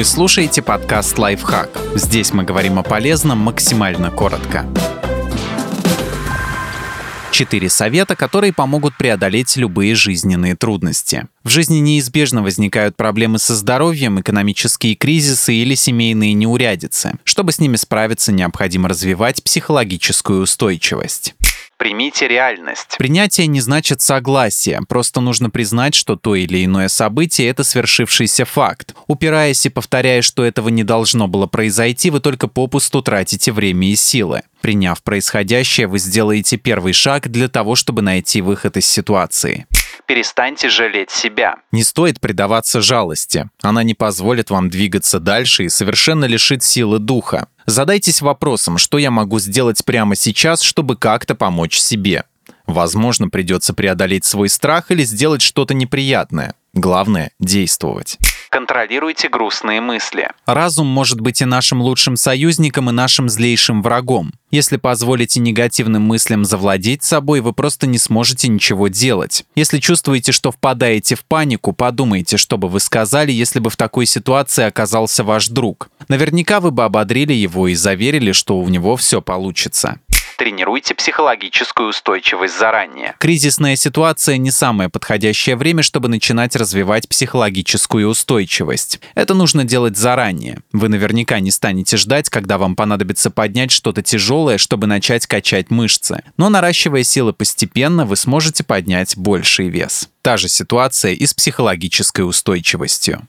Вы слушаете подкаст «Лайфхак». Здесь мы говорим о полезном максимально коротко. Четыре совета, которые помогут преодолеть любые жизненные трудности. В жизни неизбежно возникают проблемы со здоровьем, экономические кризисы или семейные неурядицы. Чтобы с ними справиться, необходимо развивать психологическую устойчивость. Примите реальность. Принятие не значит согласие, просто нужно признать, что то или иное событие — это свершившийся факт. Упираясь и повторяя, что этого не должно было произойти, вы только попусту тратите время и силы. Приняв происходящее, вы сделаете первый шаг для того, чтобы найти выход из ситуации перестаньте жалеть себя. Не стоит предаваться жалости. Она не позволит вам двигаться дальше и совершенно лишит силы духа. Задайтесь вопросом, что я могу сделать прямо сейчас, чтобы как-то помочь себе. Возможно, придется преодолеть свой страх или сделать что-то неприятное. Главное – действовать. Контролируйте грустные мысли. Разум может быть и нашим лучшим союзником, и нашим злейшим врагом. Если позволите негативным мыслям завладеть собой, вы просто не сможете ничего делать. Если чувствуете, что впадаете в панику, подумайте, что бы вы сказали, если бы в такой ситуации оказался ваш друг. Наверняка вы бы ободрили его и заверили, что у него все получится тренируйте психологическую устойчивость заранее. Кризисная ситуация не самое подходящее время, чтобы начинать развивать психологическую устойчивость. Это нужно делать заранее. Вы наверняка не станете ждать, когда вам понадобится поднять что-то тяжелое, чтобы начать качать мышцы. Но наращивая силы постепенно, вы сможете поднять больший вес. Та же ситуация и с психологической устойчивостью.